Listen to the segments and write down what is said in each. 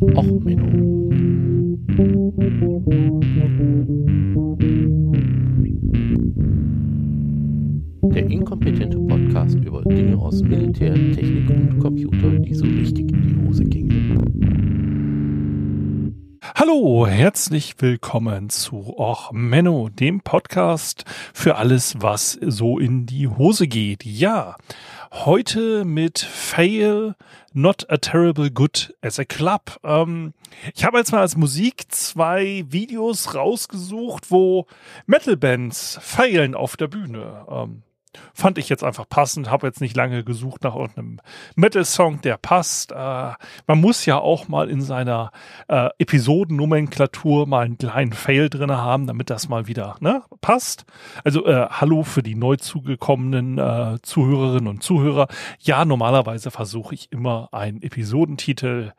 Och, Menno. Der inkompetente Podcast über Dinge aus Militär, Technik und Computer, die so richtig in die Hose gingen. Hallo, herzlich willkommen zu Och Menno, dem Podcast für alles, was so in die Hose geht. Ja, heute mit Fail, Not a Terrible Good as a Club. Ähm, ich habe jetzt mal als Musik zwei Videos rausgesucht, wo Metal-Bands feilen auf der Bühne. Ähm, fand ich jetzt einfach passend. Habe jetzt nicht lange gesucht nach irgendeinem Metal-Song, der passt. Äh, man muss ja auch mal in seiner äh, Episodennomenklatur mal einen kleinen Fail drin haben, damit das mal wieder ne, passt. Also äh, hallo für die neu zugekommenen äh, Zuhörerinnen und Zuhörer. Ja, normalerweise versuche ich immer einen Episodentitel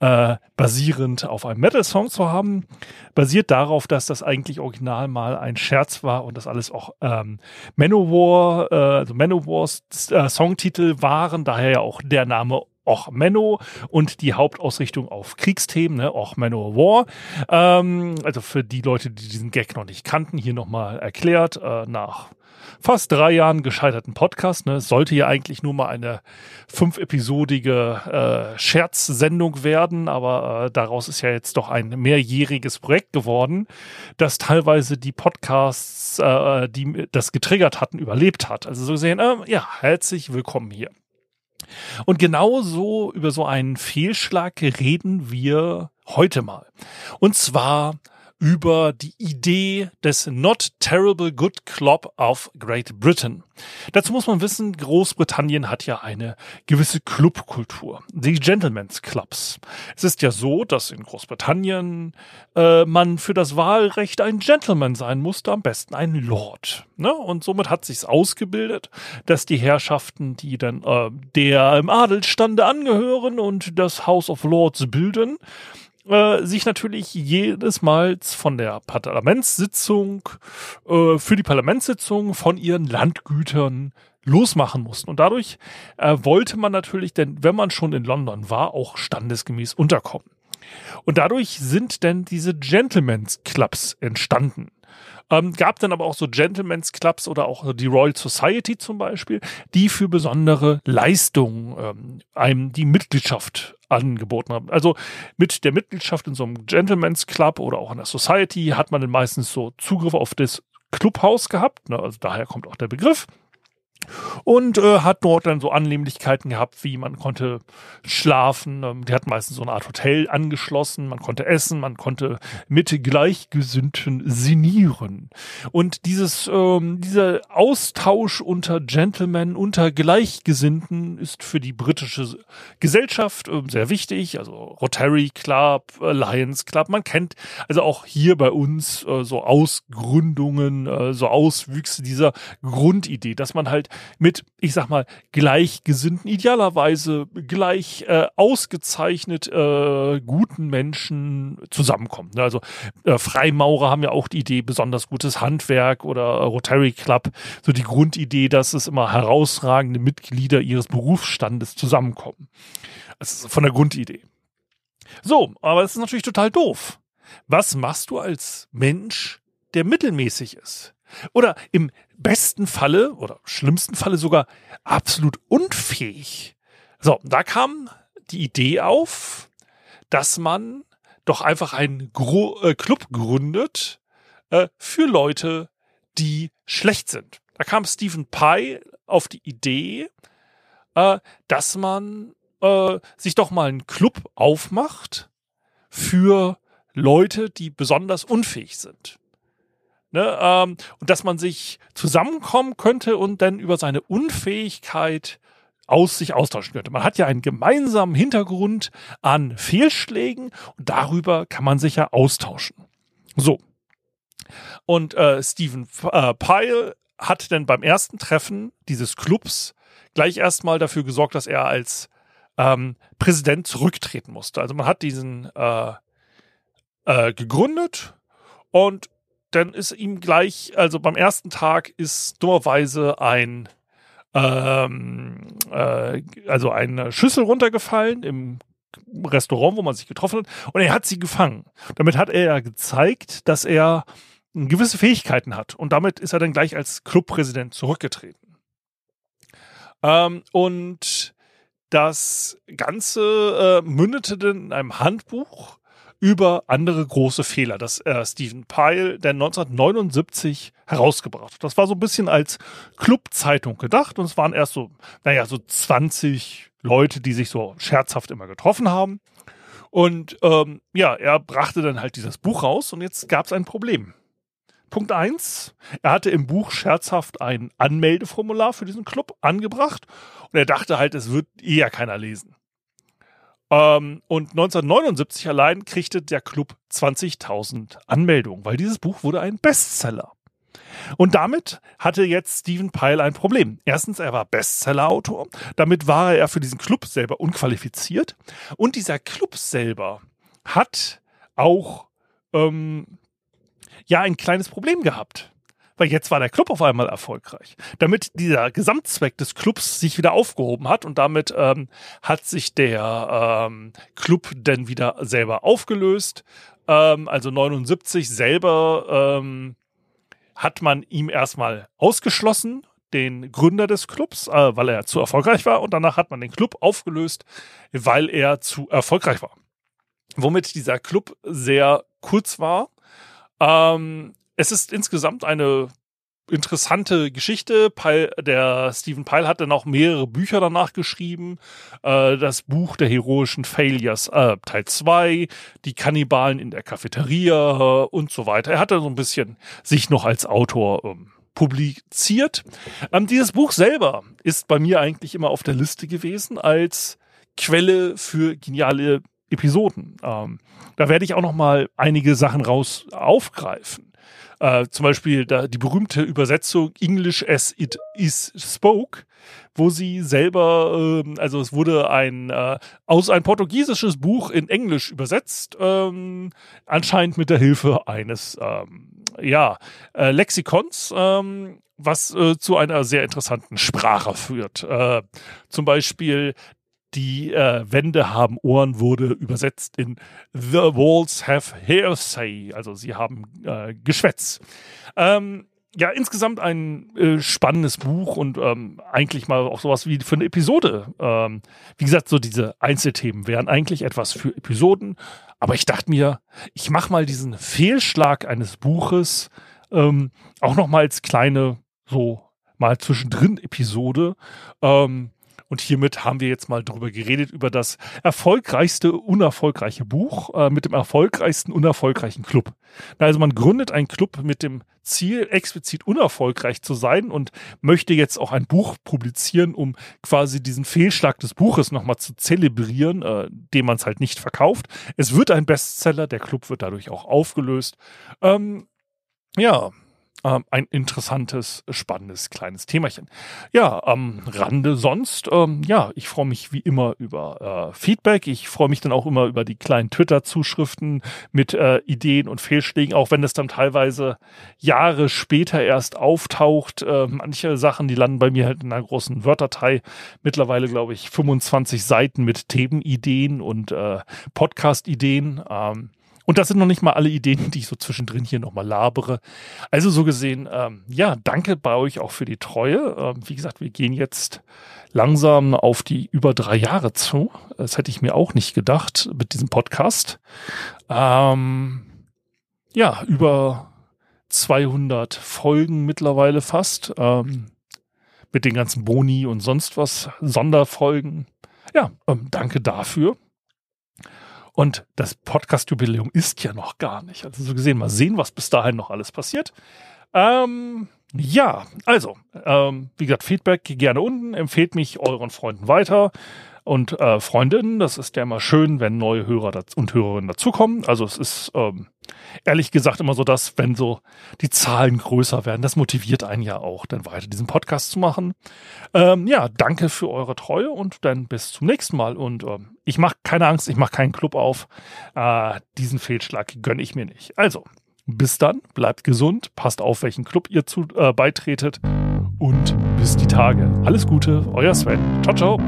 äh, basierend auf einem Metal-Song zu haben. Basiert darauf, dass das eigentlich original mal ein Scherz war und das alles auch ähm, Manowar, äh, also Manowars äh, Songtitel waren, daher ja auch der Name Och Menno und die Hauptausrichtung auf Kriegsthemen, ne, Och Menno War. Ähm, also für die Leute, die diesen Gag noch nicht kannten, hier nochmal erklärt, äh, nach fast drei Jahren gescheiterten Podcast. Ne? Es sollte ja eigentlich nur mal eine fünfepisodige äh, Scherzsendung werden, aber äh, daraus ist ja jetzt doch ein mehrjähriges Projekt geworden, das teilweise die Podcasts, äh, die das getriggert hatten, überlebt hat. Also so gesehen, äh, ja, herzlich willkommen hier. Und genauso über so einen Fehlschlag reden wir heute mal. Und zwar über die Idee des Not Terrible Good Club of Great Britain. Dazu muss man wissen, Großbritannien hat ja eine gewisse Clubkultur, die Gentlemen's Clubs. Es ist ja so, dass in Großbritannien äh, man für das Wahlrecht ein Gentleman sein musste, am besten ein Lord. Ne? Und somit hat sich's ausgebildet, dass die Herrschaften, die dann äh, der im Adelstande angehören und das House of Lords bilden, äh, sich natürlich jedes Mal von der Parlamentssitzung äh, für die Parlamentssitzung von ihren Landgütern losmachen mussten. Und dadurch äh, wollte man natürlich, denn wenn man schon in London war, auch standesgemäß unterkommen. Und dadurch sind denn diese Gentlemen's Clubs entstanden. Ähm, gab dann aber auch so Gentlemen's Clubs oder auch die Royal Society zum Beispiel, die für besondere Leistungen ähm, einem die Mitgliedschaft angeboten haben. Also mit der Mitgliedschaft in so einem Gentleman's Club oder auch in der Society hat man dann meistens so Zugriff auf das Clubhaus gehabt. Ne? Also daher kommt auch der Begriff und äh, hat dort dann so Annehmlichkeiten gehabt, wie man konnte schlafen, ähm, die hatten meistens so eine Art Hotel angeschlossen, man konnte essen, man konnte mit Gleichgesinnten sinnieren. Und dieses, ähm, dieser Austausch unter Gentlemen, unter Gleichgesinnten ist für die britische Gesellschaft äh, sehr wichtig, also Rotary Club, äh, Lions Club, man kennt also auch hier bei uns äh, so Ausgründungen, äh, so Auswüchse dieser Grundidee, dass man halt mit, ich sag mal, gleichgesinnten, idealerweise gleich äh, ausgezeichnet äh, guten Menschen zusammenkommen. Ne? Also äh, Freimaurer haben ja auch die Idee, besonders gutes Handwerk oder Rotary Club, so die Grundidee, dass es immer herausragende Mitglieder ihres Berufsstandes zusammenkommen. Das ist von der Grundidee. So, aber das ist natürlich total doof. Was machst du als Mensch, der mittelmäßig ist? Oder im besten Falle oder schlimmsten Falle sogar absolut unfähig. So, da kam die Idee auf, dass man doch einfach einen Gro äh, Club gründet äh, für Leute, die schlecht sind. Da kam Stephen Pye auf die Idee, äh, dass man äh, sich doch mal einen Club aufmacht für Leute, die besonders unfähig sind. Ne, ähm, und dass man sich zusammenkommen könnte und dann über seine Unfähigkeit aus sich austauschen könnte. Man hat ja einen gemeinsamen Hintergrund an Fehlschlägen und darüber kann man sich ja austauschen. So. Und äh, Stephen äh, Pyle hat dann beim ersten Treffen dieses Clubs gleich erstmal dafür gesorgt, dass er als ähm, Präsident zurücktreten musste. Also man hat diesen äh, äh, gegründet und dann ist ihm gleich, also beim ersten Tag ist dummerweise ein, ähm, äh, also eine Schüssel runtergefallen im Restaurant, wo man sich getroffen hat, und er hat sie gefangen. Damit hat er ja gezeigt, dass er gewisse Fähigkeiten hat. Und damit ist er dann gleich als Clubpräsident zurückgetreten. Ähm, und das Ganze äh, mündete dann in einem Handbuch über andere große Fehler, das äh, Stephen Pyle der 1979 herausgebracht hat. Das war so ein bisschen als Clubzeitung gedacht und es waren erst so, naja, so 20 Leute, die sich so scherzhaft immer getroffen haben. Und ähm, ja, er brachte dann halt dieses Buch raus und jetzt gab es ein Problem. Punkt 1. Er hatte im Buch scherzhaft ein Anmeldeformular für diesen Club angebracht und er dachte halt, es wird eher keiner lesen. Ähm, und 1979 allein kriegte der Club 20.000 Anmeldungen, weil dieses Buch wurde ein Bestseller. Und damit hatte jetzt Stephen Pyle ein Problem. Erstens, er war Bestseller-Autor. Damit war er für diesen Club selber unqualifiziert. Und dieser Club selber hat auch ähm, ja ein kleines Problem gehabt. Weil jetzt war der Club auf einmal erfolgreich. Damit dieser Gesamtzweck des Clubs sich wieder aufgehoben hat und damit ähm, hat sich der ähm, Club dann wieder selber aufgelöst. Ähm, also 79 selber ähm, hat man ihm erstmal ausgeschlossen, den Gründer des Clubs, äh, weil er zu erfolgreich war und danach hat man den Club aufgelöst, weil er zu erfolgreich war. Womit dieser Club sehr kurz war ähm, es ist insgesamt eine interessante Geschichte. Pyle, der Stephen Pyle hat dann auch mehrere Bücher danach geschrieben. Äh, das Buch der heroischen Failures, äh, Teil 2, die Kannibalen in der Cafeteria äh, und so weiter. Er hat dann so ein bisschen sich noch als Autor ähm, publiziert. Ähm, dieses Buch selber ist bei mir eigentlich immer auf der Liste gewesen als Quelle für geniale Episoden. Ähm, da werde ich auch noch mal einige Sachen raus aufgreifen. Äh, zum Beispiel da, die berühmte Übersetzung English as it is spoke, wo sie selber, äh, also es wurde ein äh, aus ein portugiesisches Buch in Englisch übersetzt, ähm, anscheinend mit der Hilfe eines ähm, ja äh, Lexikons. Ähm, was äh, zu einer sehr interessanten Sprache führt. Äh, zum Beispiel die äh, Wände haben Ohren wurde übersetzt in The Walls have hearsay, also sie haben äh, Geschwätz. Ähm, ja, insgesamt ein äh, spannendes Buch und ähm, eigentlich mal auch sowas wie für eine Episode. Ähm, wie gesagt, so diese Einzelthemen wären eigentlich etwas für Episoden. Aber ich dachte mir, ich mache mal diesen Fehlschlag eines Buches ähm, auch noch mal als kleine, so mal zwischendrin Episode. Ähm, und hiermit haben wir jetzt mal drüber geredet, über das erfolgreichste, unerfolgreiche Buch äh, mit dem erfolgreichsten, unerfolgreichen Club. Also man gründet einen Club mit dem Ziel, explizit unerfolgreich zu sein und möchte jetzt auch ein Buch publizieren, um quasi diesen Fehlschlag des Buches nochmal zu zelebrieren, äh, dem man es halt nicht verkauft. Es wird ein Bestseller, der Club wird dadurch auch aufgelöst. Ähm, ja, ähm, ein interessantes, spannendes kleines Themachen. Ja, am Rande sonst, ähm, ja, ich freue mich wie immer über äh, Feedback. Ich freue mich dann auch immer über die kleinen Twitter-Zuschriften mit äh, Ideen und Fehlschlägen, auch wenn es dann teilweise Jahre später erst auftaucht. Äh, manche Sachen, die landen bei mir halt in einer großen Wörterdatei. Mittlerweile, glaube ich, 25 Seiten mit Themenideen und äh, Podcast-Ideen. Ähm, und das sind noch nicht mal alle Ideen, die ich so zwischendrin hier nochmal labere. Also so gesehen, ähm, ja, danke bei euch auch für die Treue. Ähm, wie gesagt, wir gehen jetzt langsam auf die über drei Jahre zu. Das hätte ich mir auch nicht gedacht mit diesem Podcast. Ähm, ja, über 200 Folgen mittlerweile fast. Ähm, mit den ganzen Boni und sonst was, Sonderfolgen. Ja, ähm, danke dafür. Und das Podcast-Jubiläum ist ja noch gar nicht. Also so gesehen, mal sehen, was bis dahin noch alles passiert. Ähm, ja, also, ähm, wie gesagt, Feedback gerne unten. Empfehlt mich euren Freunden weiter und äh, Freundinnen. Das ist ja immer schön, wenn neue Hörer und Hörerinnen dazukommen. Also es ist ähm, ehrlich gesagt immer so, dass wenn so die Zahlen größer werden, das motiviert einen ja auch, dann weiter diesen Podcast zu machen. Ähm, ja, danke für eure Treue und dann bis zum nächsten Mal. Und ähm, ich mache keine Angst, ich mache keinen Club auf. Äh, diesen Fehlschlag gönne ich mir nicht. Also, bis dann, bleibt gesund, passt auf, welchen Club ihr zu, äh, beitretet und bis die Tage. Alles Gute, euer Sven. Ciao, ciao.